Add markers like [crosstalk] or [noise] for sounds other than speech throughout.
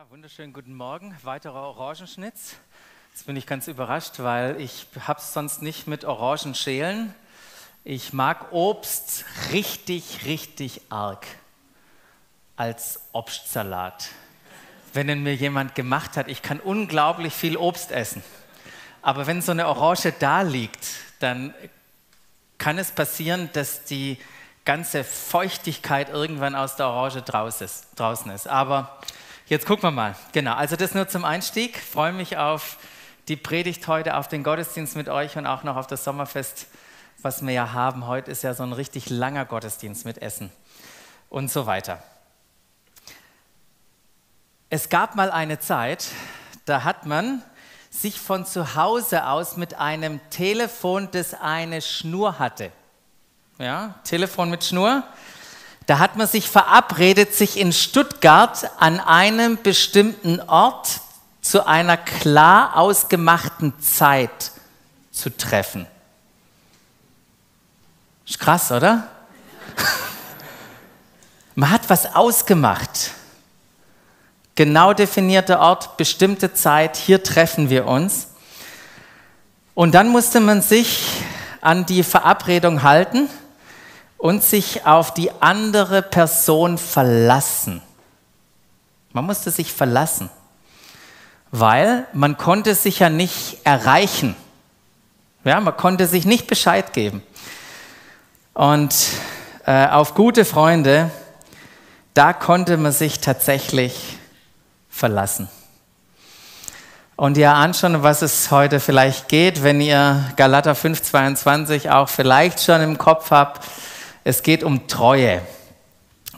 Ja, wunderschönen guten Morgen. Weiterer Orangenschnitz. Jetzt bin ich ganz überrascht, weil ich habe es sonst nicht mit Orangenschälen. Ich mag Obst richtig, richtig arg als Obstsalat. Wenn ihn mir jemand gemacht hat, ich kann unglaublich viel Obst essen. Aber wenn so eine Orange da liegt, dann kann es passieren, dass die ganze Feuchtigkeit irgendwann aus der Orange draußen ist. Aber jetzt gucken wir mal. Genau, also das nur zum Einstieg. Ich freue mich auf die Predigt heute, auf den Gottesdienst mit euch und auch noch auf das Sommerfest, was wir ja haben. Heute ist ja so ein richtig langer Gottesdienst mit Essen und so weiter. Es gab mal eine Zeit, da hat man sich von zu Hause aus mit einem Telefon, das eine Schnur hatte, ja, Telefon mit Schnur, da hat man sich verabredet, sich in Stuttgart an einem bestimmten Ort zu einer klar ausgemachten Zeit zu treffen. Ist krass, oder? [laughs] Man hat was ausgemacht. Genau definierter Ort, bestimmte Zeit, hier treffen wir uns. Und dann musste man sich an die Verabredung halten und sich auf die andere Person verlassen. Man musste sich verlassen, weil man konnte sich ja nicht erreichen. Ja, man konnte sich nicht Bescheid geben. Und äh, auf gute Freunde, da konnte man sich tatsächlich verlassen. Und ihr ahnt schon, was es heute vielleicht geht, wenn ihr Galater 5,22 auch vielleicht schon im Kopf habt. Es geht um Treue.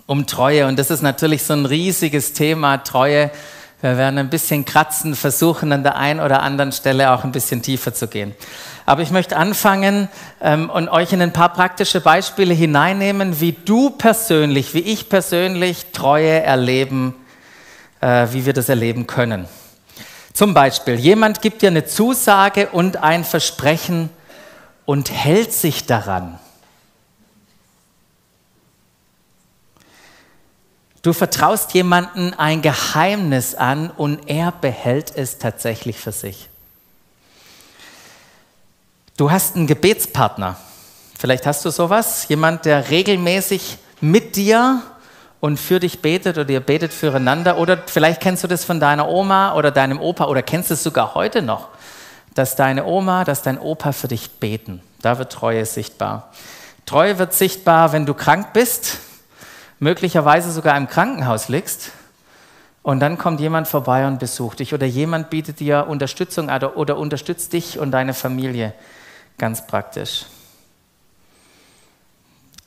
Um Treue. Und das ist natürlich so ein riesiges Thema, Treue. Wir werden ein bisschen kratzen, versuchen an der einen oder anderen Stelle auch ein bisschen tiefer zu gehen. Aber ich möchte anfangen ähm, und euch in ein paar praktische Beispiele hineinnehmen, wie du persönlich, wie ich persönlich Treue erleben äh, wie wir das erleben können. Zum Beispiel, jemand gibt dir eine Zusage und ein Versprechen und hält sich daran. Du vertraust jemandem ein Geheimnis an und er behält es tatsächlich für sich. Du hast einen Gebetspartner. Vielleicht hast du sowas, jemand, der regelmäßig mit dir und für dich betet oder ihr betet füreinander. Oder vielleicht kennst du das von deiner Oma oder deinem Opa oder kennst es sogar heute noch, dass deine Oma, dass dein Opa für dich beten. Da wird Treue sichtbar. Treue wird sichtbar, wenn du krank bist, möglicherweise sogar im Krankenhaus liegst. Und dann kommt jemand vorbei und besucht dich oder jemand bietet dir Unterstützung oder, oder unterstützt dich und deine Familie ganz praktisch.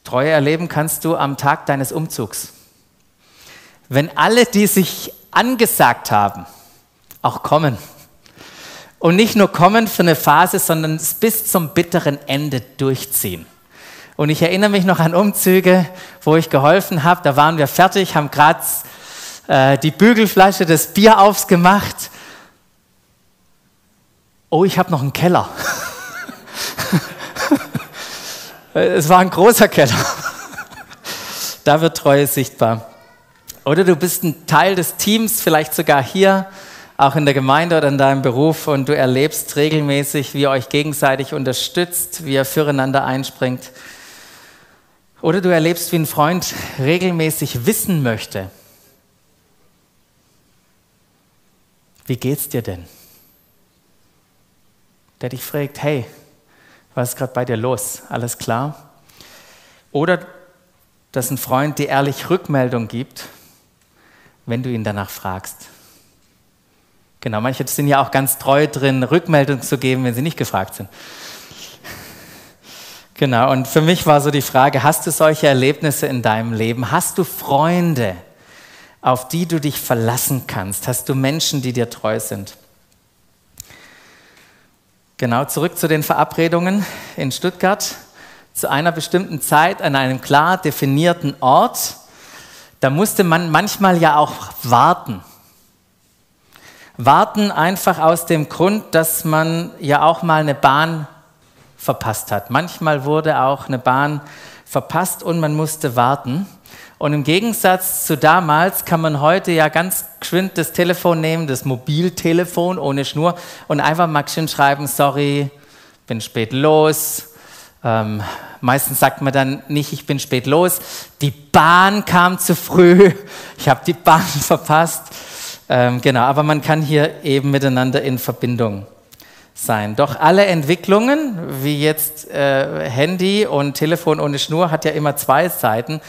Treue erleben kannst du am Tag deines Umzugs wenn alle, die sich angesagt haben, auch kommen. Und nicht nur kommen für eine Phase, sondern es bis zum bitteren Ende durchziehen. Und ich erinnere mich noch an Umzüge, wo ich geholfen habe. Da waren wir fertig, haben gerade äh, die Bügelflasche des Bier aufgemacht. Oh, ich habe noch einen Keller. [laughs] es war ein großer Keller. da wird Treue sichtbar. Oder du bist ein Teil des Teams, vielleicht sogar hier, auch in der Gemeinde oder in deinem Beruf und du erlebst regelmäßig, wie ihr euch gegenseitig unterstützt, wie ihr füreinander einspringt. Oder du erlebst, wie ein Freund regelmäßig wissen möchte, wie geht's dir denn? Der dich fragt, hey, was ist gerade bei dir los? Alles klar? Oder dass ein Freund dir ehrlich Rückmeldung gibt wenn du ihn danach fragst. Genau, manche sind ja auch ganz treu drin, Rückmeldung zu geben, wenn sie nicht gefragt sind. Genau, und für mich war so die Frage, hast du solche Erlebnisse in deinem Leben? Hast du Freunde, auf die du dich verlassen kannst? Hast du Menschen, die dir treu sind? Genau, zurück zu den Verabredungen in Stuttgart. Zu einer bestimmten Zeit an einem klar definierten Ort da musste man manchmal ja auch warten. Warten einfach aus dem Grund, dass man ja auch mal eine Bahn verpasst hat. Manchmal wurde auch eine Bahn verpasst und man musste warten. Und im Gegensatz zu damals kann man heute ja ganz geschwind das Telefon nehmen, das Mobiltelefon ohne Schnur und einfach mal schreiben, sorry, bin spät los. Ähm, meistens sagt man dann nicht, ich bin spät los. Die Bahn kam zu früh. [laughs] Ich habe die Bahn [laughs] verpasst. Ähm, genau, aber man kann hier eben miteinander in Verbindung sein. Doch alle Entwicklungen, wie jetzt äh, Handy und Telefon ohne Schnur, hat ja immer zwei Seiten.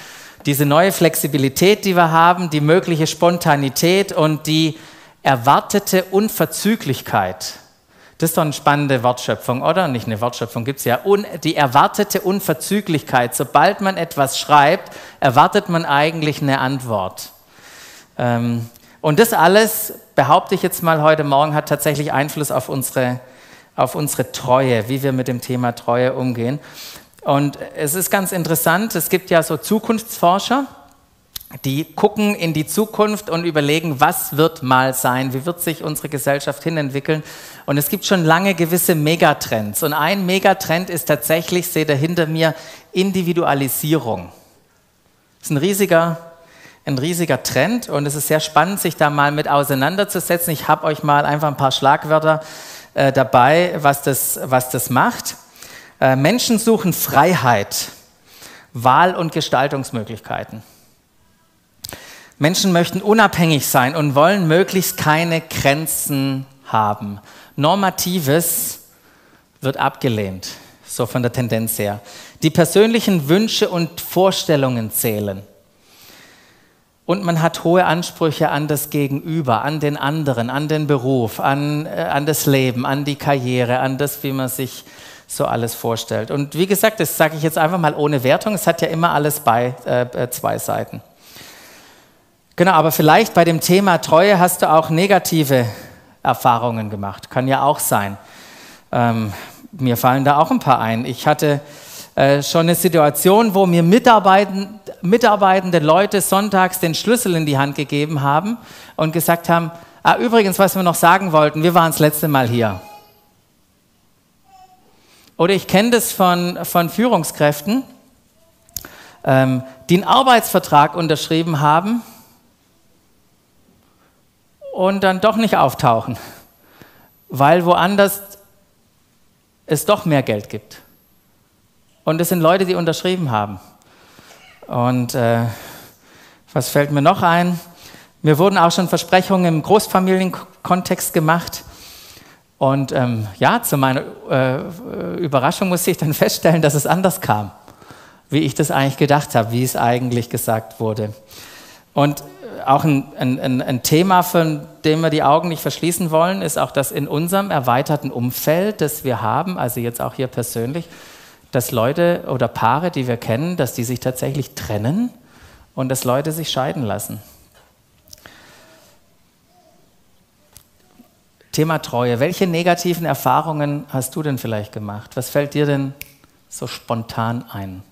Diese neue Flexibilität, die wir haben, die mögliche Spontanität und die erwartete Unverzüglichkeit. Das ist doch eine spannende Wortschöpfung, oder? Nicht eine Wortschöpfung gibt es ja. Un die erwartete Unverzüglichkeit. Sobald man etwas schreibt, erwartet man eigentlich eine Antwort. Ähm, und das alles, behaupte ich jetzt mal heute Morgen, hat tatsächlich Einfluss auf unsere auf unsere Treue, wie wir mit dem Thema Treue umgehen. Und es ist ganz interessant, es gibt ja so Zukunftsforscher, die gucken in die Zukunft und überlegen, was wird mal sein, wie wird sich unsere Gesellschaft hinentwickeln. Und es gibt schon lange gewisse Megatrends. Und ein Megatrend ist tatsächlich, seht ihr hinter mir, Individualisierung. Das ist ein riesiger, ein riesiger Trend und es ist sehr spannend, sich da mal mit auseinanderzusetzen. Ich habe euch mal einfach ein paar Schlagwörter äh, dabei, was das, was das macht. Äh, Menschen suchen Freiheit, Wahl- und Gestaltungsmöglichkeiten. Menschen möchten unabhängig sein und wollen möglichst keine Grenzen haben. Normatives wird abgelehnt, so von der Tendenz her. Die persönlichen Wünsche und Vorstellungen zählen. Und man hat hohe Ansprüche an das Gegenüber, an den anderen, an den Beruf, an, äh, an das Leben, an die Karriere, an das, wie man sich so alles vorstellt. Und wie gesagt, das sage ich jetzt einfach mal ohne Wertung, es hat ja immer alles bei äh, äh, zwei Seiten. Genau, aber vielleicht bei dem Thema Treue hast du auch negative Erfahrungen gemacht. Kann ja auch sein. Ähm, mir fallen da auch ein paar ein. Ich hatte äh, schon eine Situation, wo mir Mitarbeitende, mitarbeitende Leute sonntags den Schlüssel in die Hand gegeben haben und gesagt haben, ah, übrigens, was wir noch sagen wollten, wir waren das letzte Mal hier. Oder ich kenne das von, von Führungskräften, ähm, die einen Arbeitsvertrag unterschrieben haben und dann doch nicht auftauchen, weil woanders es doch mehr Geld gibt. Und es sind Leute, die unterschrieben haben. Und äh, was fällt mir noch ein? Mir wurden auch schon Versprechungen im Großfamilienkontext gemacht. Und ähm, ja, zu meiner äh, Überraschung musste ich dann [laughs] feststellen, dass es anders kam, wie ich das eigentlich gedacht habe, wie es eigentlich gesagt wurde. Und auch ein, ein, ein, Thema, von dem wir die Augen nicht verschließen wollen, ist auch, dass in unserem erweiterten Umfeld, das wir haben, also jetzt auch hier persönlich, dass Leute oder Paare, die wir kennen, dass die sich tatsächlich trennen und dass Leute sich scheiden lassen. Thema Treue. Welche negativen Erfahrungen hast du denn vielleicht gemacht? Was fällt dir denn so spontan ein?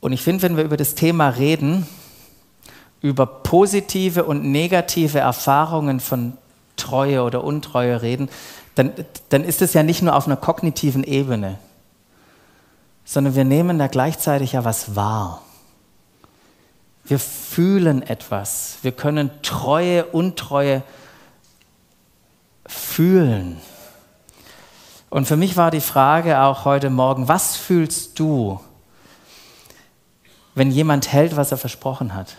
Und ich finde, wenn wir über das Thema reden, über positive und negative Erfahrungen von Treue oder Untreue reden, dann, dann ist es ja nicht nur auf einer kognitiven Ebene, sondern wir nehmen da gleichzeitig ja was wahr. Wir fühlen etwas. Wir können Treue, Untreue fühlen. Und für mich war die Frage auch heute Morgen, was fühlst du, wenn jemand hält, was er versprochen hat?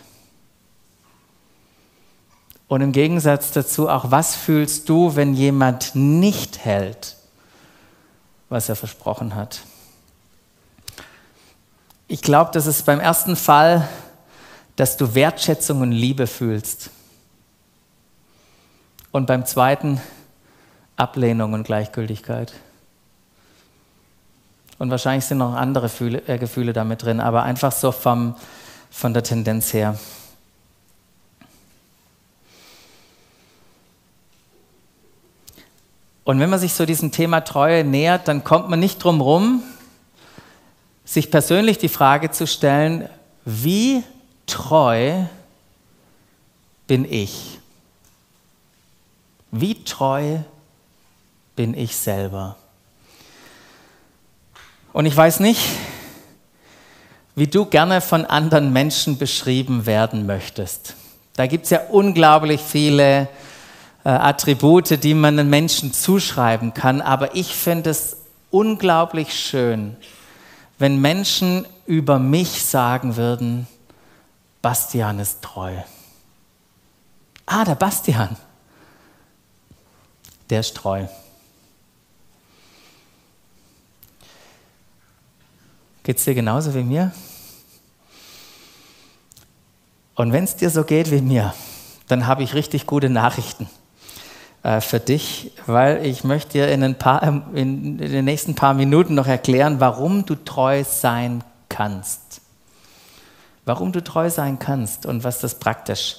Und im Gegensatz dazu auch, was fühlst du, wenn jemand nicht hält, was er versprochen hat? Ich glaube, das ist beim ersten Fall, dass du Wertschätzung und Liebe fühlst. Und beim zweiten Ablehnung und Gleichgültigkeit. Und wahrscheinlich sind noch andere äh, Gefühle damit drin, aber einfach so vom, von der Tendenz her. Und wenn man sich so diesem Thema Treue nähert, dann kommt man nicht drum herum, sich persönlich die Frage zu stellen, wie treu bin ich? Wie treu bin ich selber. Und ich weiß nicht, wie du gerne von anderen Menschen beschrieben werden möchtest. Da gibt es ja unglaublich viele Attribute, die man den Menschen zuschreiben kann, aber ich finde es unglaublich schön, wenn Menschen über mich sagen würden, Bastian ist treu. Ah, der Bastian, der ist treu. Geht es dir genauso wie mir? Und wenn es dir so geht wie mir, dann habe ich richtig gute Nachrichten äh, für dich, weil ich möchte dir in, paar, ähm, in den nächsten paar Minuten noch erklären, warum du treu sein kannst. Warum du treu sein kannst und was das praktisch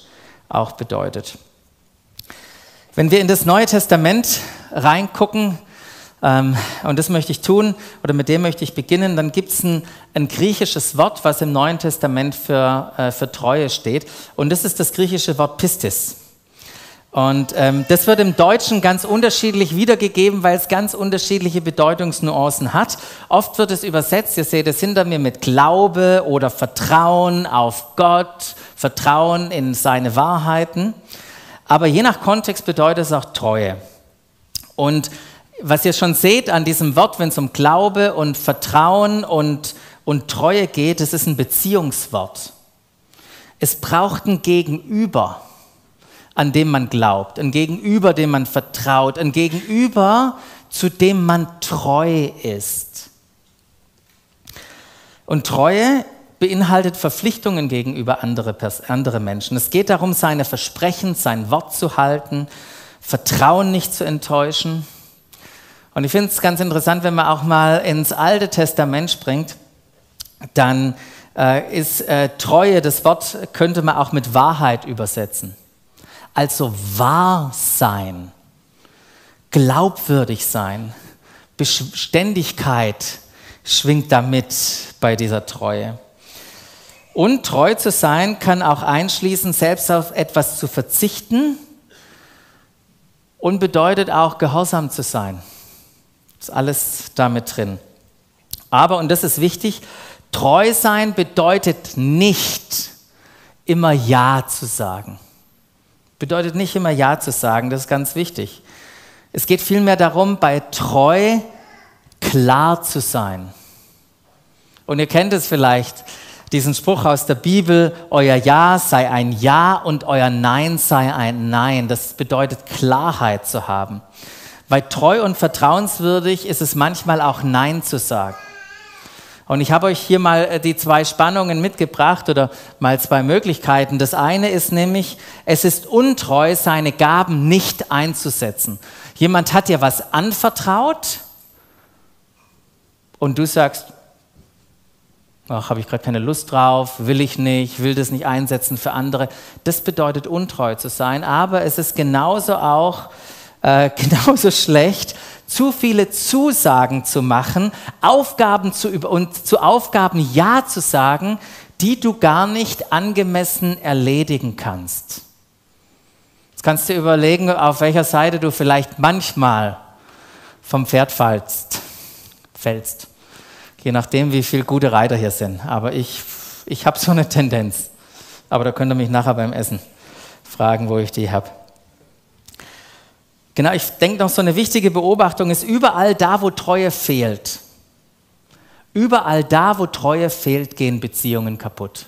auch bedeutet. Wenn wir in das Neue Testament reingucken, ähm, und das möchte ich tun, oder mit dem möchte ich beginnen, dann gibt es ein, ein, griechisches Wort, was im Neuen Testament für, äh, für Treue steht. Und das ist das griechische Wort Pistis. Und ähm, das wird im Deutschen ganz unterschiedlich wiedergegeben, weil es ganz unterschiedliche Bedeutungsnuancen hat. Oft wird es übersetzt, ihr seht es hinter mir, mit Glaube oder Vertrauen auf Gott, Vertrauen in seine Wahrheiten. Aber je nach Kontext bedeutet es auch Treue. Und was ihr schon seht an diesem Wort, wenn es um Glaube und Vertrauen und, und Treue geht, es ist ein Beziehungswort. Es braucht ein Gegenüber an dem man glaubt, ein Gegenüber, dem man vertraut, ein Gegenüber, zu dem man treu ist. Und Treue beinhaltet Verpflichtungen gegenüber andere, andere Menschen. Es geht darum, seine Versprechen, sein Wort zu halten, Vertrauen nicht zu enttäuschen. Und ich finde es ganz interessant, wenn man auch mal ins Alte Testament springt, dann äh, ist äh, Treue, das Wort könnte man auch mit Wahrheit übersetzen. Also wahr sein, glaubwürdig sein, Beständigkeit schwingt damit bei dieser Treue. Und treu zu sein kann auch einschließen, selbst auf etwas zu verzichten und bedeutet auch gehorsam zu sein. Ist alles damit drin. Aber, und das ist wichtig, treu sein bedeutet nicht immer Ja zu sagen. Bedeutet nicht immer Ja zu sagen, das ist ganz wichtig. Es geht vielmehr darum, bei treu klar zu sein. Und ihr kennt es vielleicht, diesen Spruch aus der Bibel, euer Ja sei ein Ja und euer Nein sei ein Nein. Das bedeutet Klarheit zu haben. Weil treu und vertrauenswürdig ist es manchmal auch Nein zu sagen. Und ich habe euch hier mal äh, die zwei Spannungen mitgebracht oder mal zwei Möglichkeiten. Das eine ist nämlich, es ist untreu, seine Gaben nicht einzusetzen. Jemand hat dir was anvertraut und du sagst, ach, habe ich gerade keine Lust drauf, will ich nicht, will das nicht einsetzen für andere. Das bedeutet untreu zu sein, aber es ist genauso auch äh, [laughs] genauso schlecht, zu viele Zusagen zu machen, Aufgaben zu über und zu Aufgaben Ja zu sagen, die du gar nicht angemessen erledigen kannst. Jetzt kannst du überlegen, auf welcher Seite du vielleicht manchmal vom Pferd fällst. fällst. Je nachdem, wie viele gute Reiter hier sind. Aber ich, ich habe so eine Tendenz. Aber da könnt ihr mich nachher beim Essen fragen, wo ich die habe. Genau, ich denke noch, so eine wichtige Beobachtung ist, überall da, wo Treue fehlt, überall da, wo Treue fehlt, gehen Beziehungen kaputt.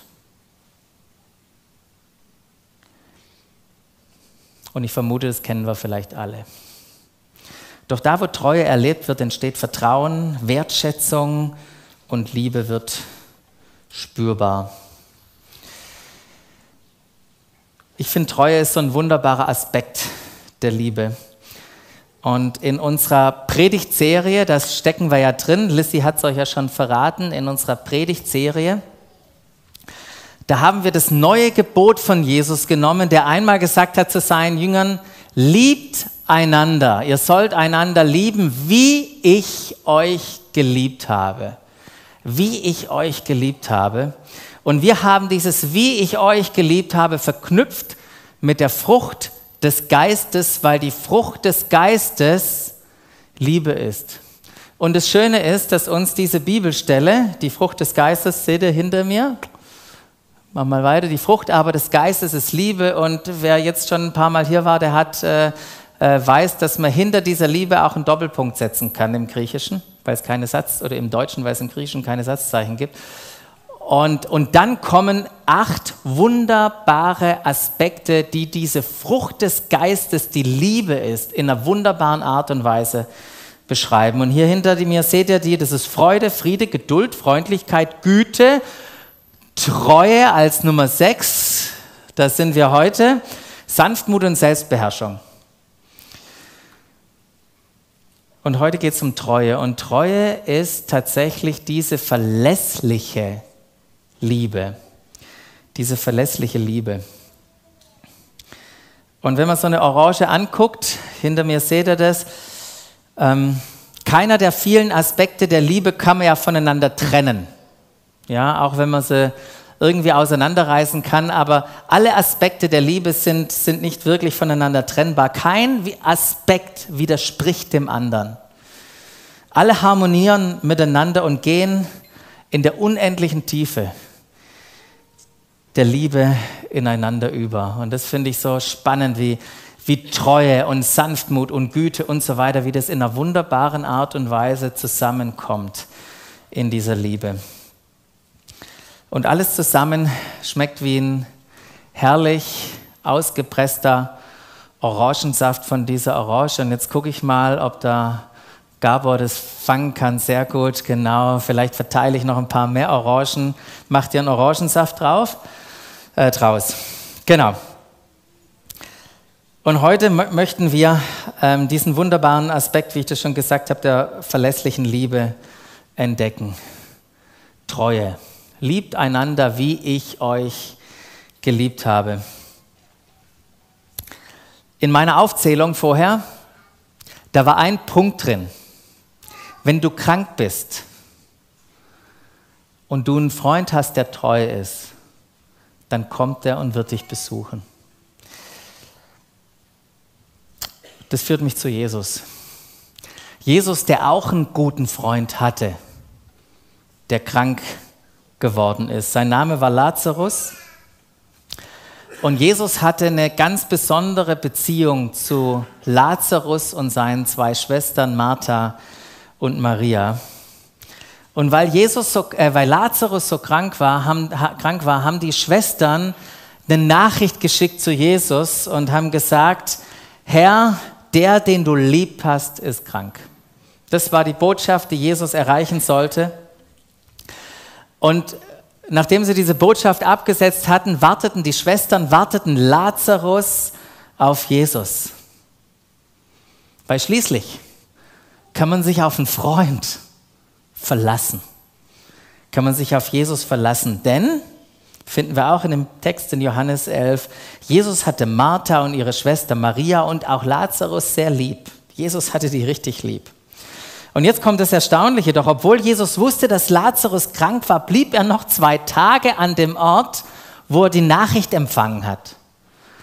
Und ich vermute, das kennen wir vielleicht alle. Doch da, wo Treue erlebt wird, entsteht Vertrauen, Wertschätzung und Liebe wird spürbar. Ich finde, Treue ist so ein wunderbarer Aspekt der Liebe. Und in unserer Predigtserie, das stecken wir ja drin, Lissy hat es euch ja schon verraten, in unserer Predigtserie, da haben wir das neue Gebot von Jesus genommen, der einmal gesagt hat zu seinen Jüngern, liebt einander, ihr sollt einander lieben, wie ich euch geliebt habe. Wie ich euch geliebt habe. Und wir haben dieses, wie ich euch geliebt habe, verknüpft mit der Frucht des Geistes, weil die Frucht des Geistes Liebe ist. Und das Schöne ist, dass uns diese Bibelstelle, die Frucht des Geistes, seht ihr hinter mir? Mach mal weiter. Die Frucht aber des Geistes ist Liebe. Und wer jetzt schon ein paar Mal hier war, der hat, äh, äh, weiß, dass man hinter dieser Liebe auch einen Doppelpunkt setzen kann im Griechischen, weil es keine Satz, oder im Deutschen, weil es im Griechischen keine Satzzeichen gibt. Und, und dann kommen acht wunderbare Aspekte, die diese Frucht des Geistes, die Liebe ist, in einer wunderbaren Art und Weise beschreiben. Und hier hinter mir seht ihr die, das ist Freude, Friede, Geduld, Freundlichkeit, Güte, Treue als Nummer sechs, da sind wir heute, Sanftmut und Selbstbeherrschung. Und heute geht es um Treue. Und Treue ist tatsächlich diese verlässliche Liebe. Diese verlässliche Liebe. Und wenn man so eine Orange anguckt, hinter mir seht ihr das, ähm, keiner der vielen Aspekte der Liebe kann man ja voneinander trennen. Ja, auch wenn man sie irgendwie auseinanderreißen kann, aber alle Aspekte der Liebe sind, sind nicht wirklich voneinander trennbar. Kein Aspekt widerspricht dem anderen. Alle harmonieren miteinander und gehen in der unendlichen Tiefe der Liebe ineinander über. Und das finde ich so spannend, wie, wie Treue und Sanftmut und Güte und so weiter, wie das in einer wunderbaren Art und Weise zusammenkommt in dieser Liebe. Und alles zusammen schmeckt wie ein herrlich ausgepresster Orangensaft von dieser Orange. Und jetzt gucke ich mal, ob da Gabor das fangen kann. Sehr gut, genau. Vielleicht verteile ich noch ein paar mehr Orangen. Macht ihr einen Orangensaft drauf? Äh, draus. Genau. Und heute möchten wir ähm, diesen wunderbaren Aspekt, wie ich das schon gesagt habe, der verlässlichen Liebe entdecken. Treue. Liebt einander, wie ich euch geliebt habe. In meiner Aufzählung vorher, da war ein Punkt drin. Wenn du krank bist und du einen Freund hast, der treu ist, dann kommt er und wird dich besuchen. Das führt mich zu Jesus. Jesus, der auch einen guten Freund hatte, der krank geworden ist. Sein Name war Lazarus. Und Jesus hatte eine ganz besondere Beziehung zu Lazarus und seinen zwei Schwestern Martha und Maria. Und weil, Jesus so, äh, weil Lazarus so krank war, haben, ha, krank war, haben die Schwestern eine Nachricht geschickt zu Jesus und haben gesagt, Herr, der, den du lieb hast, ist krank. Das war die Botschaft, die Jesus erreichen sollte. Und nachdem sie diese Botschaft abgesetzt hatten, warteten die Schwestern, warteten Lazarus auf Jesus. Weil schließlich kann man sich auf einen Freund verlassen. Kann man sich auf Jesus verlassen, denn, finden wir auch in dem Text in Johannes 11, Jesus hatte Martha und ihre Schwester Maria und auch Lazarus sehr lieb. Jesus hatte die richtig lieb. Und jetzt kommt das Erstaunliche, doch obwohl Jesus wusste, dass Lazarus krank war, blieb er noch zwei Tage an dem Ort, wo er die Nachricht empfangen hat.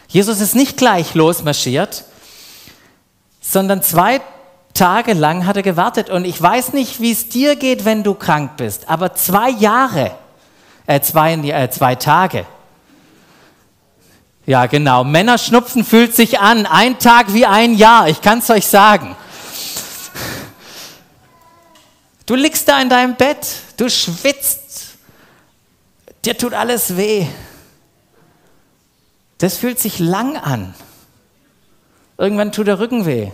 Jesus ist nicht gleich losmarschiert, sondern zwei tagelang hat er gewartet. Und ich weiß nicht, wie es dir geht, wenn du krank bist, aber zwei Jahre, äh, zwei, äh, zwei Tage. Ja, genau. Männerschnupfen fühlt sich an. Ein Tag wie ein Jahr. Ich kann es euch sagen. Du liegst da in deinem Bett, du schwitzt, dir tut alles weh. Das fühlt sich lang an. Irgendwann tut der Rücken weh.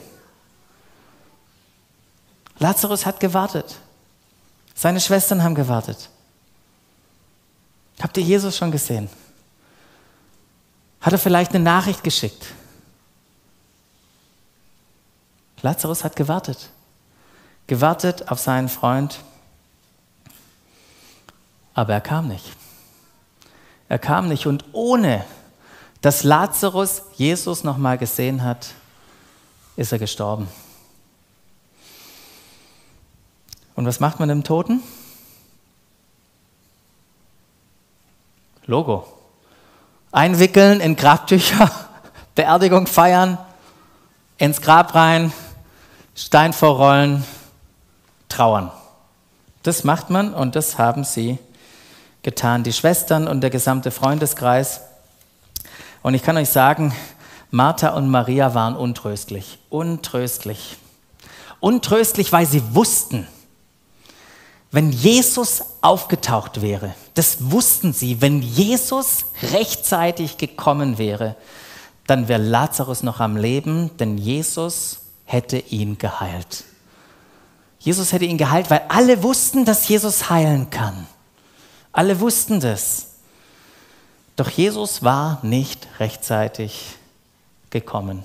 Lazarus hat gewartet. Seine Schwestern haben gewartet. Habt ihr Jesus schon gesehen? Hat er vielleicht eine Nachricht geschickt? Lazarus hat gewartet. Gewartet auf seinen Freund. Aber er kam nicht. Er kam nicht. Und ohne dass Lazarus Jesus nochmal gesehen hat, ist er gestorben. Und was macht man dem Toten? Logo. Einwickeln in Grabtücher, [laughs] Beerdigung feiern, ins Grab rein, Stein vorrollen, trauern. Das macht man und das haben sie getan, die Schwestern und der gesamte Freundeskreis. Und ich kann euch sagen, Martha und Maria waren untröstlich, untröstlich. Untröstlich, weil sie wussten, wenn Jesus aufgetaucht wäre, das wussten sie, wenn Jesus rechtzeitig gekommen wäre, dann wäre Lazarus noch am Leben, denn Jesus hätte ihn geheilt. Jesus hätte ihn geheilt, weil alle wussten, dass Jesus heilen kann. Alle wussten das. Doch Jesus war nicht rechtzeitig gekommen.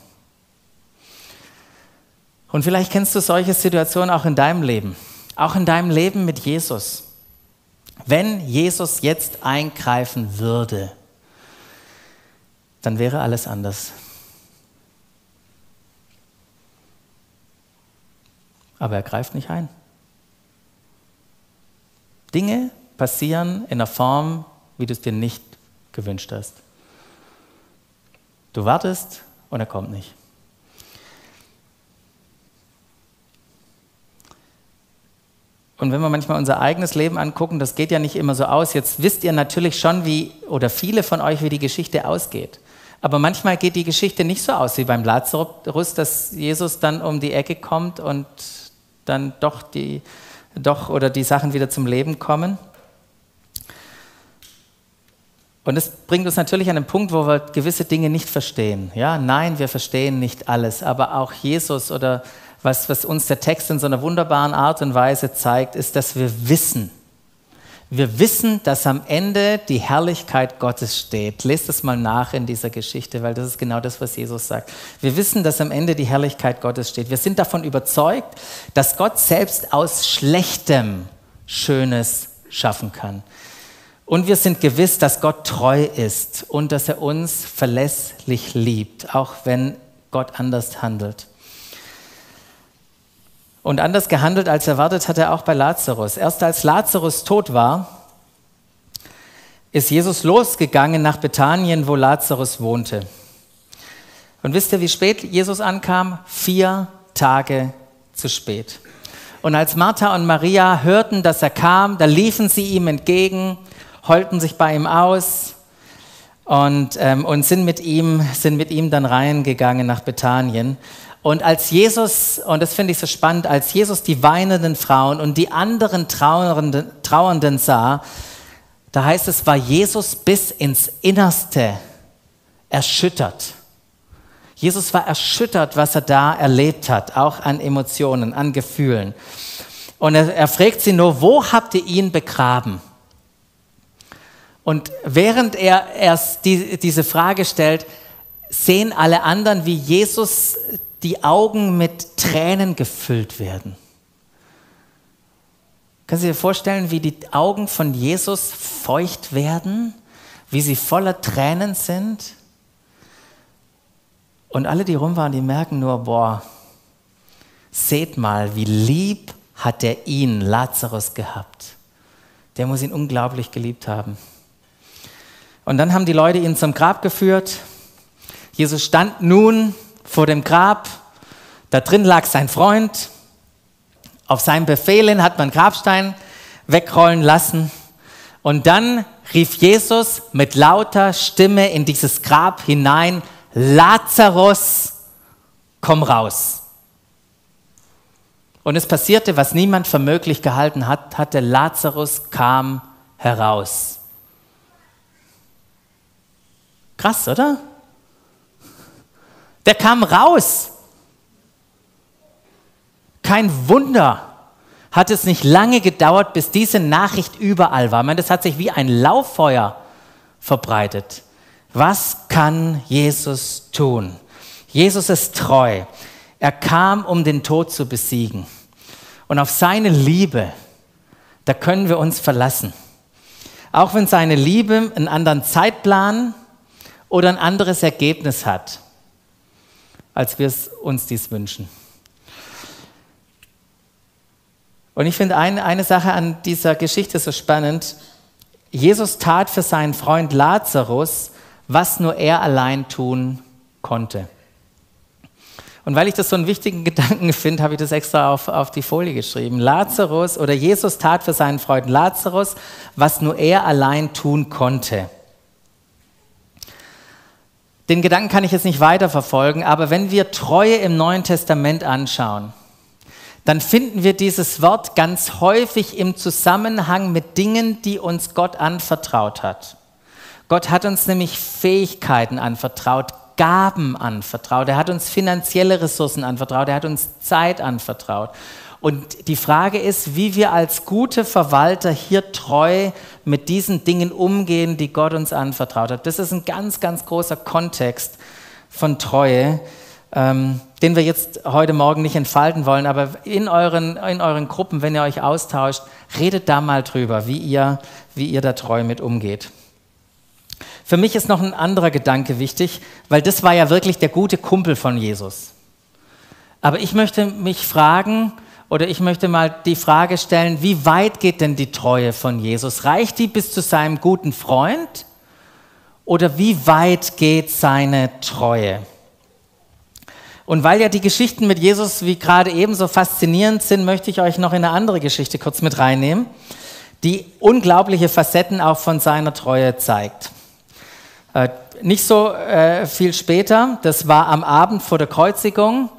Und vielleicht kennst du solche Situationen auch in deinem Leben, auch in deinem Leben mit Jesus. Wenn Jesus jetzt eingreifen würde, dann wäre alles anders. Aber er greift nicht ein. Dinge passieren in der Form, wie du es dir nicht gewünscht hast. Du wartest und er kommt nicht. Und wenn wir manchmal unser eigenes Leben angucken, das geht ja nicht immer so aus. Jetzt wisst ihr natürlich schon, wie, oder viele von euch, wie die Geschichte ausgeht. Aber manchmal geht die Geschichte nicht so aus wie beim Lazarus, dass Jesus dann um die Ecke kommt und dann doch die, doch oder die Sachen wieder zum Leben kommen. Und das bringt uns natürlich an den Punkt, wo wir gewisse Dinge nicht verstehen. Ja, nein, wir verstehen nicht alles, aber auch Jesus oder was, was uns der Text in so einer wunderbaren Art und Weise zeigt, ist, dass wir wissen, wir wissen, dass am Ende die Herrlichkeit Gottes steht. Lest es mal nach in dieser Geschichte, weil das ist genau das, was Jesus sagt. Wir wissen, dass am Ende die Herrlichkeit Gottes steht. Wir sind davon überzeugt, dass Gott selbst aus Schlechtem Schönes schaffen kann. Und wir sind gewiss, dass Gott treu ist und dass er uns verlässlich liebt, auch wenn Gott anders handelt. Und anders gehandelt als erwartet hat er auch bei Lazarus. Erst als Lazarus tot war, ist Jesus losgegangen nach Bethanien, wo Lazarus wohnte. Und wisst ihr, wie spät Jesus ankam? Vier Tage zu spät. Und als Martha und Maria hörten, dass er kam, da liefen sie ihm entgegen heulten sich bei ihm aus und, ähm, und sind, mit ihm, sind mit ihm dann reingegangen nach Bethanien. Und als Jesus, und das finde ich so spannend, als Jesus die weinenden Frauen und die anderen Trauernden, Trauernden sah, da heißt es, war Jesus bis ins Innerste erschüttert. Jesus war erschüttert, was er da erlebt hat, auch an Emotionen, an Gefühlen. Und er, er fragt sie nur, wo habt ihr ihn begraben? Und während er erst die, diese Frage stellt, sehen alle anderen, wie Jesus die Augen mit Tränen gefüllt werden. Können Sie sich vorstellen, wie die Augen von Jesus feucht werden, wie sie voller Tränen sind? Und alle, die rum waren, die merken nur, boah, seht mal, wie lieb hat er ihn, Lazarus, gehabt. Der muss ihn unglaublich geliebt haben. Und dann haben die Leute ihn zum Grab geführt. Jesus stand nun vor dem Grab. Da drin lag sein Freund. Auf seinen Befehlen hat man Grabstein wegrollen lassen. Und dann rief Jesus mit lauter Stimme in dieses Grab hinein, Lazarus, komm raus. Und es passierte, was niemand für möglich gehalten hat, hatte Lazarus kam heraus. Krass, oder? Der kam raus. Kein Wunder hat es nicht lange gedauert, bis diese Nachricht überall war. Ich meine, das hat sich wie ein Lauffeuer verbreitet. Was kann Jesus tun? Jesus ist treu. Er kam, um den Tod zu besiegen. Und auf seine Liebe, da können wir uns verlassen. Auch wenn seine Liebe einen anderen Zeitplan oder ein anderes Ergebnis hat, als wir es uns dies wünschen. Und ich finde ein, eine Sache an dieser Geschichte so spannend. Jesus tat für seinen Freund Lazarus, was nur er allein tun konnte. Und weil ich das so einen wichtigen [laughs] Gedanken finde, habe ich das extra auf, auf die Folie geschrieben. Lazarus oder Jesus tat für seinen Freund Lazarus, was nur er allein tun konnte. Den Gedanken kann ich jetzt nicht weiterverfolgen, aber wenn wir Treue im Neuen Testament anschauen, dann finden wir dieses Wort ganz häufig im Zusammenhang mit Dingen, die uns Gott anvertraut hat. Gott hat uns nämlich Fähigkeiten anvertraut, Gaben anvertraut, er hat uns finanzielle Ressourcen anvertraut, er hat uns Zeit anvertraut. Und die Frage ist, wie wir als gute Verwalter hier treu mit diesen Dingen umgehen, die Gott uns anvertraut hat. Das ist ein ganz, ganz großer Kontext von Treue, ähm, den wir jetzt heute Morgen nicht entfalten wollen. Aber in euren, in euren Gruppen, wenn ihr euch austauscht, redet da mal drüber, wie ihr, wie ihr da treu mit umgeht. Für mich ist noch ein anderer Gedanke wichtig, weil das war ja wirklich der gute Kumpel von Jesus. Aber ich möchte mich fragen, oder ich möchte mal die Frage stellen, wie weit geht denn die Treue von Jesus? Reicht die bis zu seinem guten Freund? Oder wie weit geht seine Treue? Und weil ja die Geschichten mit Jesus wie gerade eben so faszinierend sind, möchte ich euch noch in eine andere Geschichte kurz mit reinnehmen, die unglaubliche Facetten auch von seiner Treue zeigt. Äh, nicht so äh, viel später, das war am Abend vor der Kreuzigung.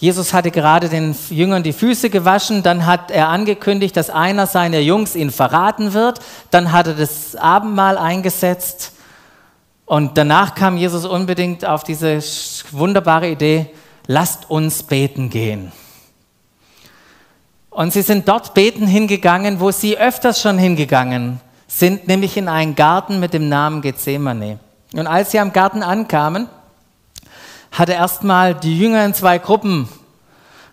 Jesus hatte gerade den Jüngern die Füße gewaschen, dann hat er angekündigt, dass einer seiner Jungs ihn verraten wird, dann hat er das Abendmahl eingesetzt und danach kam Jesus unbedingt auf diese wunderbare Idee, lasst uns beten gehen. Und sie sind dort beten hingegangen, wo sie öfters schon hingegangen sind, nämlich in einen Garten mit dem Namen Gethsemane. Und als sie am Garten ankamen, hat er erstmal die Jünger in zwei Gruppen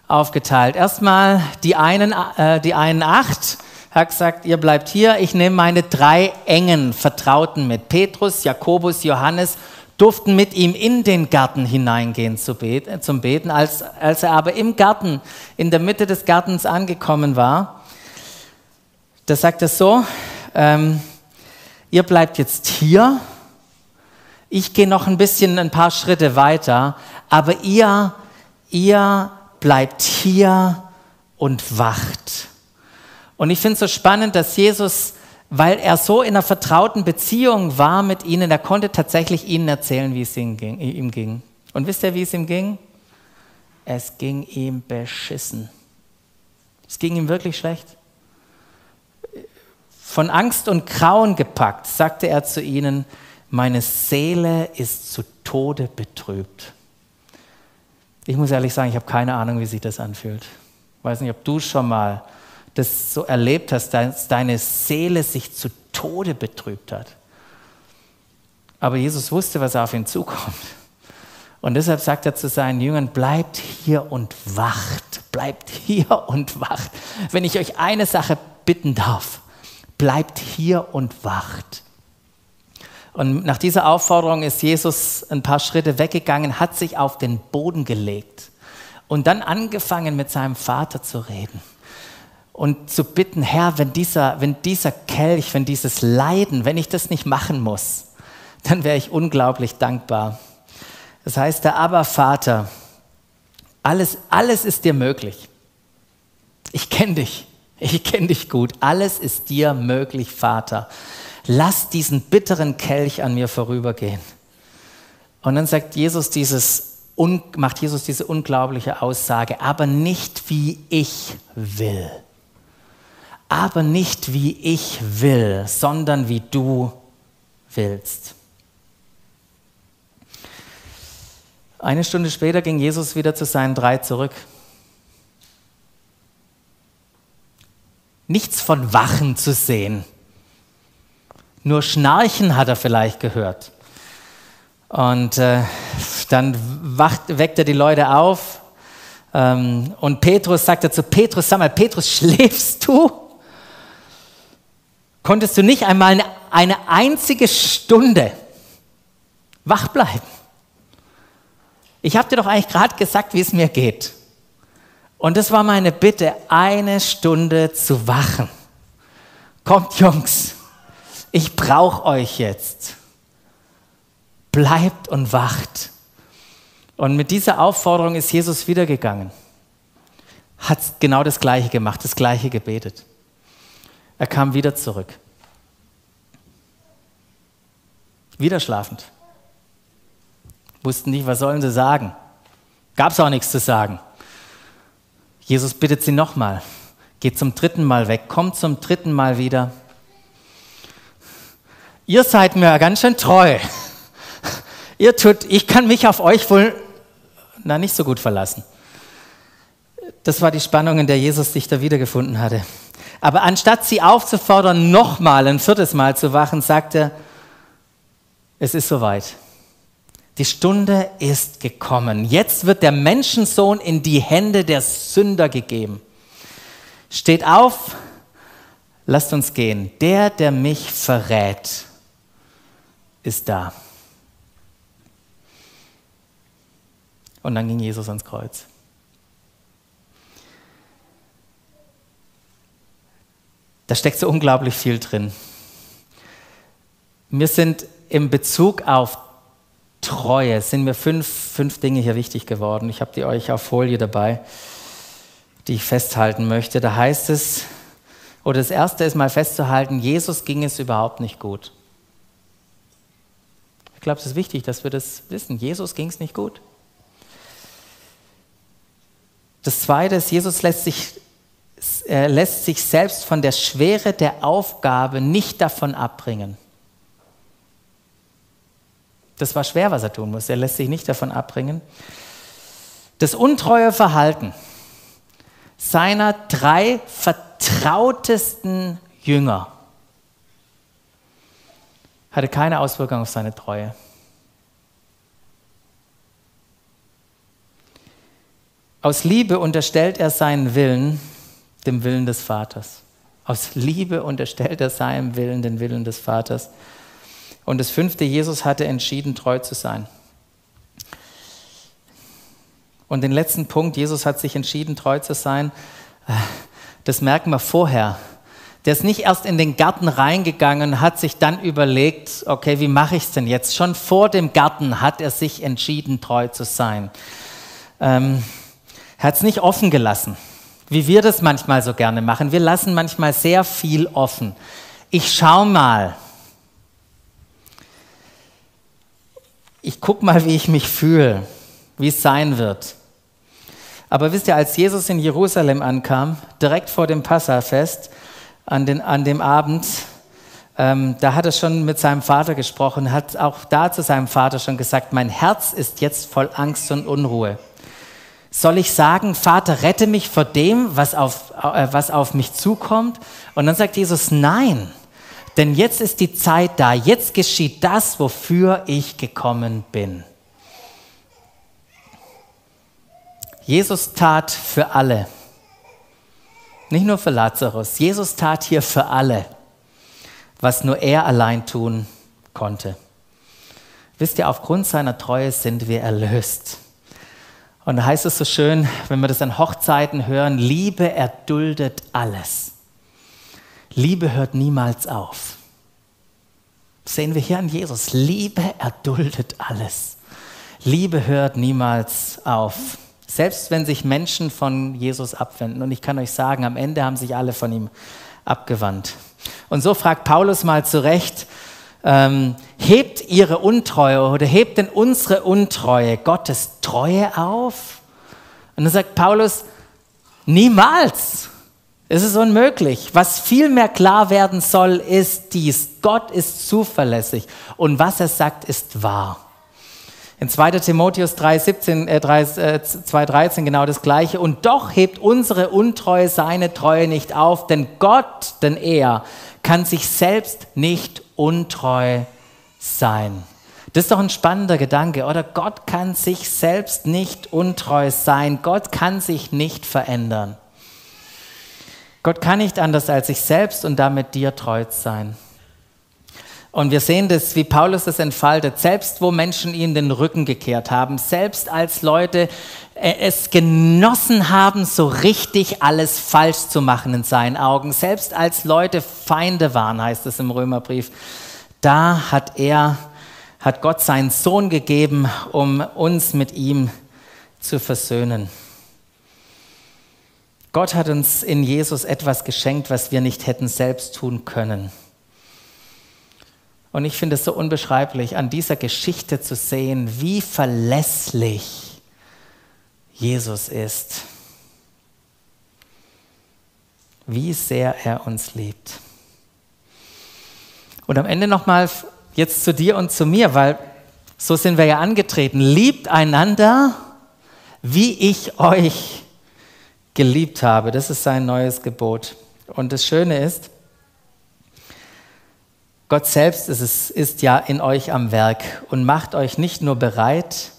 aufgeteilt. Erstmal die einen, äh, die einen acht, hat gesagt, ihr bleibt hier, ich nehme meine drei engen Vertrauten mit. Petrus, Jakobus, Johannes durften mit ihm in den Garten hineingehen zum Beten. Als, als er aber im Garten, in der Mitte des Gartens angekommen war, da sagt er so, ähm, ihr bleibt jetzt hier ich gehe noch ein bisschen ein paar Schritte weiter, aber ihr, ihr bleibt hier und wacht. Und ich finde es so spannend, dass Jesus, weil er so in einer vertrauten Beziehung war mit ihnen, er konnte tatsächlich ihnen erzählen, wie es ihm ging. Und wisst ihr, wie es ihm ging? Es ging ihm beschissen. Es ging ihm wirklich schlecht. Von Angst und Grauen gepackt, sagte er zu ihnen, meine Seele ist zu Tode betrübt. Ich muss ehrlich sagen, ich habe keine Ahnung, wie sich das anfühlt. Ich weiß nicht, ob du schon mal das so erlebt hast, dass deine Seele sich zu Tode betrübt hat. Aber Jesus wusste, was auf ihn zukommt. Und deshalb sagt er zu seinen Jüngern, bleibt hier und wacht, bleibt hier und wacht. Wenn ich euch eine Sache bitten darf, bleibt hier und wacht. Und nach dieser Aufforderung ist Jesus ein paar Schritte weggegangen, hat sich auf den Boden gelegt und dann angefangen mit seinem Vater zu reden und zu bitten, Herr, wenn dieser, wenn dieser Kelch, wenn dieses Leiden, wenn ich das nicht machen muss, dann wäre ich unglaublich dankbar. Das heißt, der Aber Vater, alles, alles ist dir möglich. Ich kenne dich, ich kenne dich gut. Alles ist dir möglich, Vater lass diesen bitteren Kelch an mir vorübergehen. Und dann sagt Jesus dieses, macht Jesus diese unglaubliche Aussage, aber nicht wie ich will. Aber nicht wie ich will, sondern wie du willst. Eine Stunde später ging Jesus wieder zu seinen drei zurück. Nichts von Wachen zu sehen nur Schnarchen hat er vielleicht gehört. Und äh, dann wacht, weckt er die Leute auf. Ähm, und Petrus sagt zu Petrus, sag mal, Petrus, [laughs] schläfst du? Konntest du nicht einmal eine, eine einzige Stunde wach bleiben? Ich habe dir doch eigentlich gerade gesagt, wie es mir geht. Und das war meine Bitte, eine Stunde zu wachen. Kommt, Jungs, ich brauche euch jetzt. Bleibt und wacht. Und mit dieser Aufforderung ist Jesus wiedergegangen, hat genau das Gleiche gemacht, das Gleiche gebetet. Er kam wieder zurück. Wieder schlafend. Wussten nicht, was sollen sie sagen. Gab es auch nichts zu sagen. Jesus bittet sie nochmal, geht zum dritten Mal weg, kommt zum dritten Mal wieder. Ihr seid mir ganz schön treu. Ihr tut, ich kann mich auf euch wohl na, nicht so gut verlassen. Das war die Spannung, in der Jesus sich da wiedergefunden hatte. Aber anstatt sie aufzufordern, nochmal ein viertes Mal zu wachen, sagt er, es ist soweit. Die Stunde ist gekommen. Jetzt wird der Menschensohn in die Hände der Sünder gegeben. Steht auf, lasst uns gehen. Der, der mich verrät, ist da. Und dann ging Jesus ans Kreuz. Da steckt so unglaublich viel drin. Mir sind im Bezug auf Treue sind mir fünf, fünf Dinge hier wichtig geworden. Ich habe die euch auf Folie dabei, die ich festhalten möchte. Da heißt es, oder das erste ist mal festzuhalten, Jesus ging es überhaupt nicht gut. Ich glaube, es ist wichtig, dass wir das wissen. Jesus ging es nicht gut. Das zweite ist, Jesus lässt sich, äh, lässt sich selbst von der Schwere der Aufgabe nicht davon abbringen. Das war schwer, was er tun muss. Er lässt sich nicht davon abbringen. Das untreue Verhalten seiner drei vertrautesten Jünger hatte keine Auswirkung auf seine Treue. Aus Liebe unterstellt er seinen Willen dem Willen des Vaters. Aus Liebe unterstellt er seinem Willen den Willen des Vaters. Und das fünfte, Jesus hatte entschieden, treu zu sein. Und den letzten Punkt, Jesus hat sich entschieden, treu zu sein, das merken wir vorher. Der ist nicht erst in den Garten reingegangen, hat sich dann überlegt, okay, wie mache ich es denn jetzt? Schon vor dem Garten hat er sich entschieden, treu zu sein. Ähm, er hat es nicht offen gelassen, wie wir das manchmal so gerne machen. Wir lassen manchmal sehr viel offen. Ich schaue mal, ich gucke mal, wie ich mich fühle, wie es sein wird. Aber wisst ihr, als Jesus in Jerusalem ankam, direkt vor dem Passafest, an, den, an dem Abend, ähm, da hat er schon mit seinem Vater gesprochen, hat auch da zu seinem Vater schon gesagt, mein Herz ist jetzt voll Angst und Unruhe. Soll ich sagen, Vater, rette mich vor dem, was auf, äh, was auf mich zukommt? Und dann sagt Jesus, nein. Denn jetzt ist die Zeit da, jetzt geschieht das, wofür ich gekommen bin. Jesus tat für alle, nicht nur für Lazarus, Jesus tat hier für alle, was nur er allein tun konnte. Wisst ihr, aufgrund seiner Treue sind wir erlöst. Und da heißt es so schön, wenn wir das an Hochzeiten hören, Liebe erduldet alles. Liebe hört niemals auf. Das sehen wir hier an Jesus. Liebe erduldet alles. Liebe hört niemals auf. Selbst wenn sich Menschen von Jesus abwenden. Und ich kann euch sagen, am Ende haben sich alle von ihm abgewandt. Und so fragt Paulus mal zurecht, ähm, hebt ihre Untreue oder hebt denn unsere Untreue Gottes Treue auf? Und dann sagt Paulus, niemals. Es ist unmöglich. Was vielmehr klar werden soll, ist dies. Gott ist zuverlässig und was er sagt, ist wahr. In 2 Timotheus 3,17, äh, 3, äh, 2,13 genau das Gleiche. Und doch hebt unsere Untreue seine Treue nicht auf, denn Gott, denn er, kann sich selbst nicht untreu sein. Das ist doch ein spannender Gedanke, oder? Gott kann sich selbst nicht untreu sein. Gott kann sich nicht verändern. Gott kann nicht anders als sich selbst und damit dir treu sein. Und wir sehen das, wie Paulus das entfaltet, selbst wo Menschen ihm den Rücken gekehrt haben, selbst als Leute äh, es genossen haben, so richtig alles falsch zu machen in seinen Augen, selbst als Leute Feinde waren, heißt es im Römerbrief, da hat er hat Gott seinen Sohn gegeben, um uns mit ihm zu versöhnen. Gott hat uns in Jesus etwas geschenkt, was wir nicht hätten selbst tun können. Und ich finde es so unbeschreiblich, an dieser Geschichte zu sehen, wie verlässlich Jesus ist. Wie sehr er uns liebt. Und am Ende nochmal jetzt zu dir und zu mir, weil so sind wir ja angetreten. Liebt einander, wie ich euch geliebt habe. Das ist sein neues Gebot. Und das Schöne ist, Gott selbst ist, es, ist ja in euch am Werk und macht euch nicht nur bereit,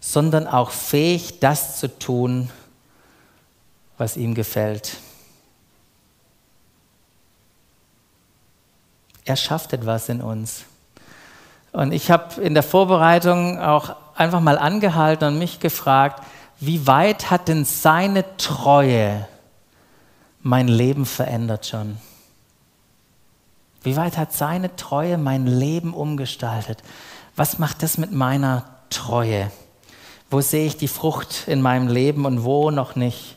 sondern auch fähig, das zu tun, was ihm gefällt. Er schafft etwas in uns. Und ich habe in der Vorbereitung auch einfach mal angehalten und mich gefragt, wie weit hat denn seine Treue mein Leben verändert schon? Wie weit hat seine Treue mein Leben umgestaltet? Was macht das mit meiner Treue? Wo sehe ich die Frucht in meinem Leben und wo noch nicht?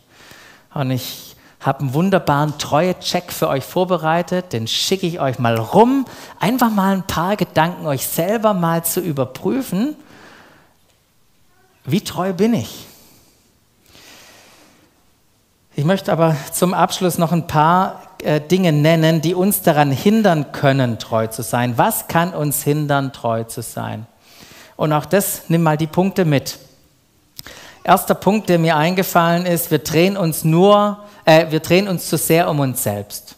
Und ich habe einen wunderbaren Treue-Check für euch vorbereitet, den schicke ich euch mal rum. Einfach mal ein paar Gedanken euch selber mal zu überprüfen. Wie treu bin ich? Ich möchte aber zum Abschluss noch ein paar Dinge nennen, die uns daran hindern können, treu zu sein. Was kann uns hindern, treu zu sein? Und auch das, nimm mal die Punkte mit. Erster Punkt, der mir eingefallen ist, wir drehen uns nur, äh, wir drehen uns zu sehr um uns selbst.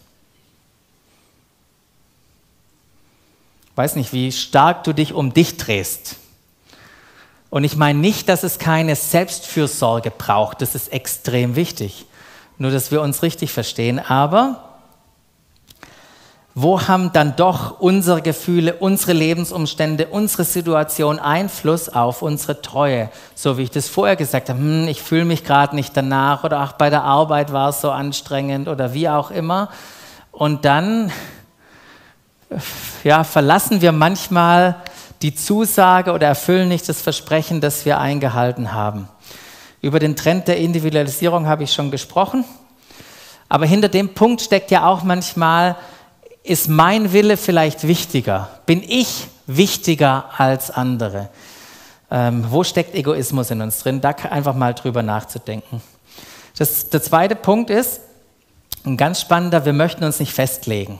Weiß nicht, wie stark du dich um dich drehst. Und ich meine nicht, dass es keine Selbstfürsorge braucht, das ist extrem wichtig. Nur, dass wir uns richtig verstehen. Aber wo haben dann doch unsere Gefühle, unsere Lebensumstände, unsere Situation Einfluss auf unsere Treue? So wie ich das vorher gesagt habe, hm, ich fühle mich gerade nicht danach oder auch bei der Arbeit war es so anstrengend oder wie auch immer. Und dann ja, verlassen wir manchmal die Zusage oder erfüllen nicht das Versprechen, das wir eingehalten haben. Über den Trend der Individualisierung habe ich schon gesprochen. Aber hinter dem Punkt steckt ja auch manchmal, ist mein Wille vielleicht wichtiger? Bin ich wichtiger als andere? Ähm, wo steckt Egoismus in uns drin? Da einfach mal drüber nachzudenken. Das, der zweite Punkt ist, ein ganz spannender, wir möchten uns nicht festlegen.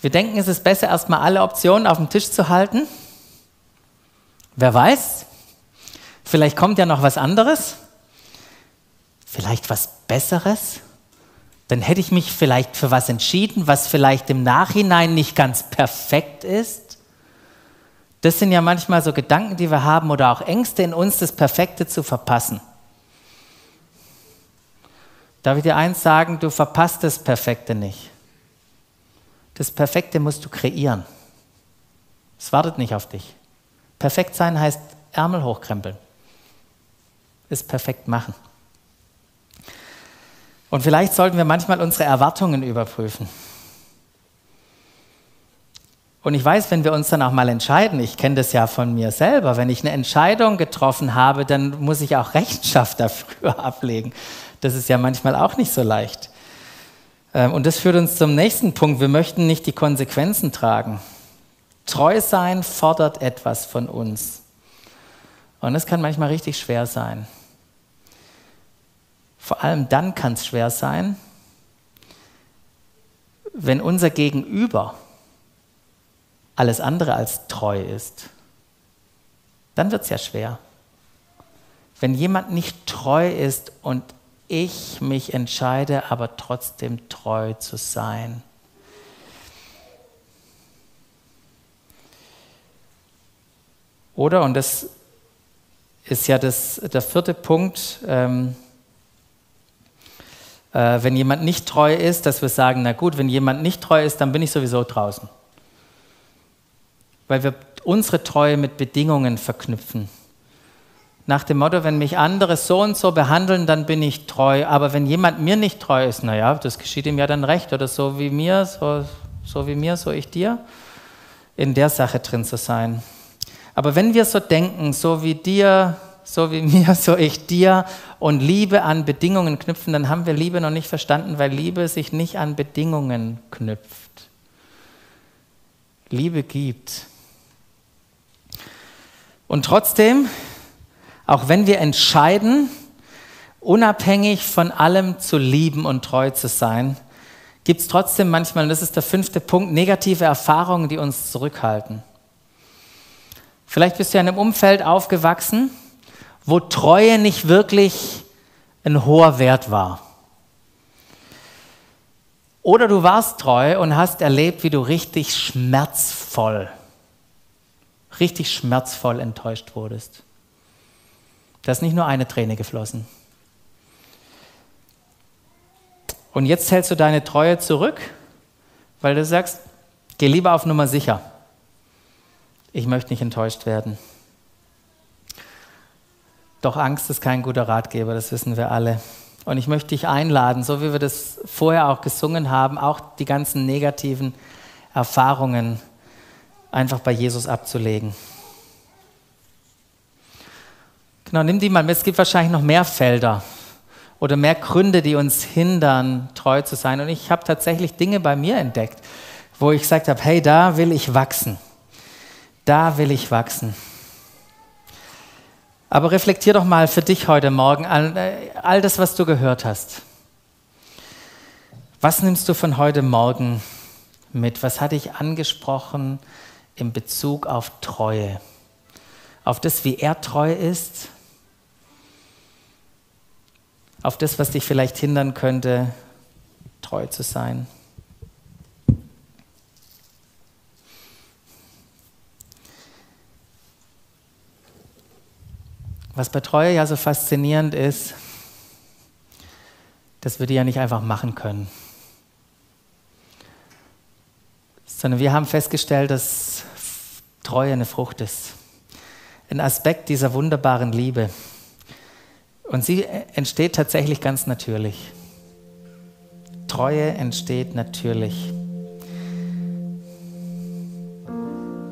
Wir denken, es ist besser, erstmal alle Optionen auf dem Tisch zu halten. Wer weiß, Vielleicht kommt ja noch was anderes, vielleicht was Besseres. Dann hätte ich mich vielleicht für was entschieden, was vielleicht im Nachhinein nicht ganz perfekt ist. Das sind ja manchmal so Gedanken, die wir haben oder auch Ängste in uns, das Perfekte zu verpassen. Darf ich dir eins sagen, du verpasst das Perfekte nicht. Das Perfekte musst du kreieren. Es wartet nicht auf dich. Perfekt sein heißt Ärmel hochkrempeln es perfekt machen. Und vielleicht sollten wir manchmal unsere Erwartungen überprüfen. Und ich weiß, wenn wir uns dann auch mal entscheiden, ich kenne das ja von mir selber, wenn ich eine Entscheidung getroffen habe, dann muss ich auch [laughs] Rechenschaft dafür ablegen. Das ist ja manchmal auch nicht so leicht. Ähm, und das führt uns zum nächsten Punkt. Wir möchten nicht die Konsequenzen tragen. Treu sein fordert etwas von uns. Und das kann manchmal richtig schwer sein. Vor allem dann kann es schwer sein, wenn unser Gegenüber alles andere als treu ist. Dann wird es ja schwer. Wenn jemand nicht treu ist und ich mich entscheide, aber trotzdem treu zu sein. Oder, und das ist ja das, der vierte Punkt, ähm, äh, wenn jemand nicht treu ist, dass wir sagen, na gut, wenn jemand nicht treu ist, dann bin ich sowieso draußen. Weil wir unsere Treue mit Bedingungen verknüpfen. Nach dem Motto, wenn mich andere so und so behandeln, dann bin ich treu. Aber wenn jemand mir nicht treu ist, naja, das geschieht ihm ja dann recht. Oder so wie mir, so, so wie mir, so ich dir. in der Sache drin zu sein. Aber wenn wir so denken, so wie dir, so wie [laughs] mir, so ich dir und Liebe an Bedingungen knüpfen, dann haben wir Liebe noch nicht verstanden, weil Liebe sich nicht an Bedingungen knüpft. Liebe gibt. Und trotzdem, auch wenn wir entscheiden, unabhängig von allem zu lieben und treu zu sein, gibt es trotzdem manchmal, und das ist der fünfte Punkt, negative Erfahrungen, die uns zurückhalten. Vielleicht bist du in einem Umfeld aufgewachsen, wo Treue nicht wirklich ein hoher Wert war. Oder du warst treu und hast erlebt, wie du richtig schmerzvoll, richtig schmerzvoll enttäuscht wurdest. Da ist nicht nur eine Träne geflossen. Und jetzt hältst du deine Treue zurück, weil du sagst, geh lieber auf Nummer sicher. Ich möchte nicht enttäuscht werden. Doch Angst ist kein guter Ratgeber, das wissen wir alle. Und ich möchte dich einladen, so wie wir das vorher auch gesungen haben, auch die ganzen negativen Erfahrungen einfach bei Jesus abzulegen. Genau, nimm die mal mit. Es gibt wahrscheinlich noch mehr Felder, oder mehr Gründe, die uns hindern, treu zu sein. Und ich habe tatsächlich Dinge bei mir entdeckt, wo ich gesagt habe, hey, da will ich wachsen. Da will ich wachsen. Aber reflektier doch mal für dich heute Morgen all, äh, all das, was du gehört hast. Was nimmst du von heute Morgen mit? Was hat dich angesprochen in Bezug auf Treue? Auf das, wie er treu ist auf das, was dich vielleicht hindern könnte, treu zu sein. Was bei Treue ja so faszinierend ist, dass wir die ja nicht einfach machen können, sondern wir haben festgestellt, dass Treue eine Frucht ist, ein Aspekt dieser wunderbaren Liebe. Und sie entsteht tatsächlich ganz natürlich. Treue entsteht natürlich.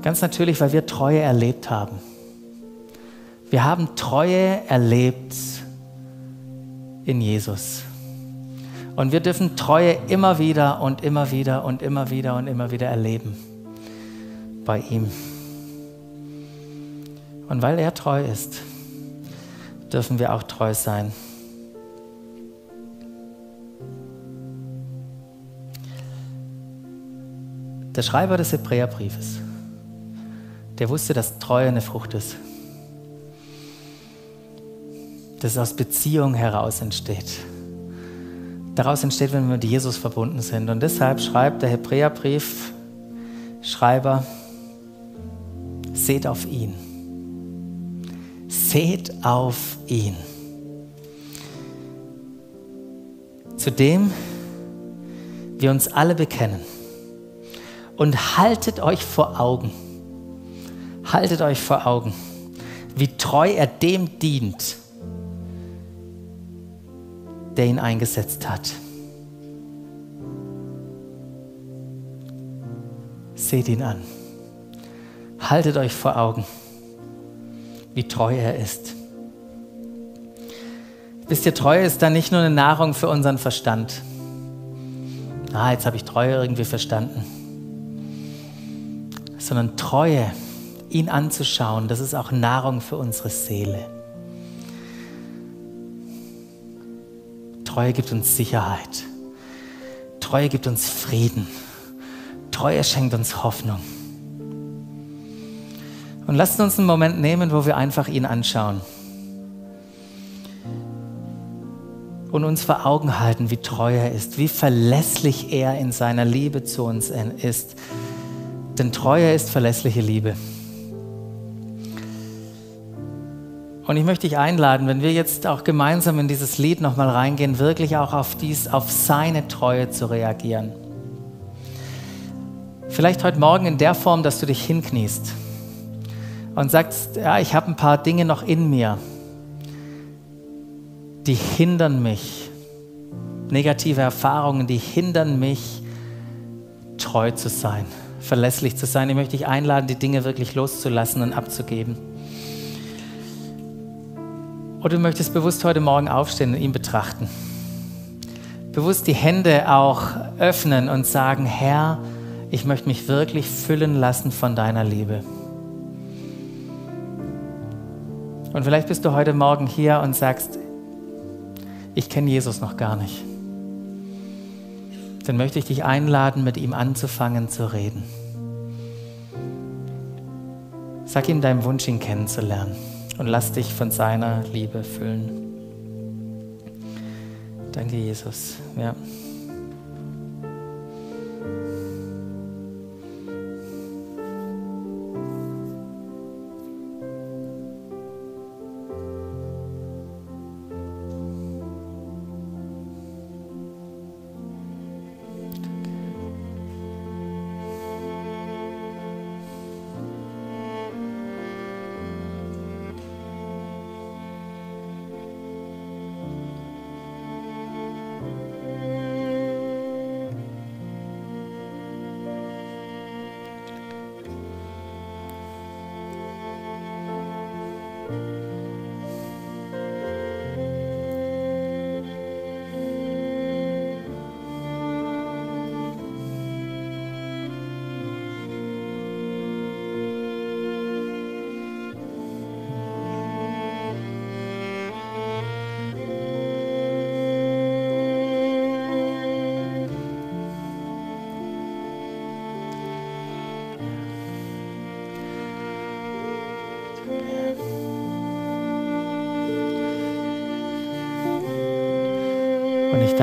Ganz natürlich, weil wir Treue erlebt haben. Wir haben Treue erlebt in Jesus. Und wir dürfen Treue immer wieder und immer wieder und immer wieder und immer wieder erleben bei ihm. Und weil er treu ist, dürfen wir auch treu sein. Der Schreiber des Hebräerbriefes, der wusste, dass Treue eine Frucht ist. Dass es aus Beziehung heraus entsteht. Daraus entsteht, wenn wir mit Jesus verbunden sind. Und deshalb schreibt der Hebräerbrief, Schreiber, seht auf ihn seht auf ihn. Zu dem wir uns alle bekennen. Und haltet euch vor Augen, haltet euch vor Augen, wie treu er dem dient, der ihn eingesetzt hat. Seht ihn an. Haltet euch vor Augen wie treu er ist. Wisst ihr, Treue ist dann nicht nur eine Nahrung für unseren Verstand. Ah, jetzt habe ich Treue irgendwie verstanden. Sondern Treue, ihn anzuschauen, das ist auch Nahrung für unsere Seele. Treue gibt uns Sicherheit. Treue gibt uns Frieden. Treue schenkt uns Hoffnung. Und lasst uns einen Moment nehmen, wo wir einfach ihn anschauen. Und uns vor Augen halten, wie treu er ist, wie verlässlich er in seiner Liebe zu uns ist. Denn Treue ist verlässliche Liebe. Und ich möchte dich einladen, wenn wir jetzt auch gemeinsam in dieses Lied nochmal reingehen, wirklich auch auf, dies, auf seine Treue zu reagieren. Vielleicht heute Morgen in der Form, dass du dich hinkniest und sagst, ja, ich habe ein paar Dinge noch in mir, die hindern mich, negative Erfahrungen, die hindern mich, treu zu sein, verlässlich zu sein. Ich möchte dich einladen, die Dinge wirklich loszulassen und abzugeben. Oder du möchtest bewusst heute Morgen aufstehen und ihn betrachten. Bewusst die Hände auch öffnen und sagen, Herr, ich möchte mich wirklich füllen lassen von deiner Liebe. Und vielleicht bist du heute Morgen hier und sagst, ich kenne Jesus noch gar nicht. Dann möchte ich dich einladen, mit ihm anzufangen zu reden. Sag ihm deinen Wunsch, ihn kennenzulernen und lass dich von seiner Liebe füllen. Danke, Jesus. Ja.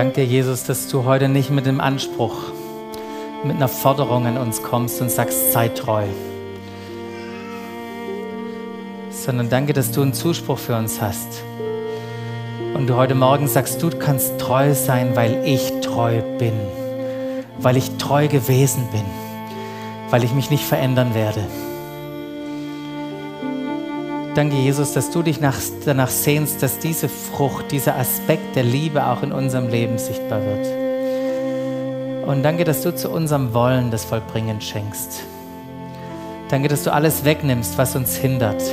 Danke dir, Jesus, dass du heute nicht mit dem Anspruch, mit einer Forderung an uns kommst und sagst, sei treu. Sondern danke, dass du einen Zuspruch für uns hast. Und du heute Morgen sagst, du kannst treu sein, weil ich treu bin. Weil ich treu gewesen bin. Weil ich mich nicht verändern werde. Danke, Jesus, dass du dich nach, danach sehnst, dass diese Frucht, dieser Aspekt der Liebe auch in unserem Leben sichtbar wird. Und danke, dass du zu unserem Wollen das Vollbringen schenkst. Danke, dass du alles wegnimmst, was uns hindert.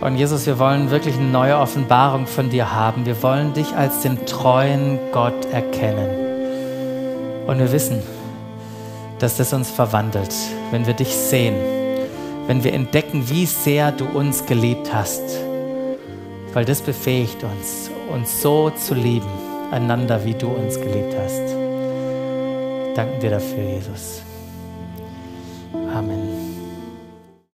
Und Jesus, wir wollen wirklich eine neue Offenbarung von dir haben. Wir wollen dich als den treuen Gott erkennen. Und wir wissen, dass das uns verwandelt, wenn wir dich sehen wenn wir entdecken, wie sehr du uns geliebt hast, weil das befähigt uns, uns so zu lieben, einander, wie du uns geliebt hast. Danken wir dafür, Jesus.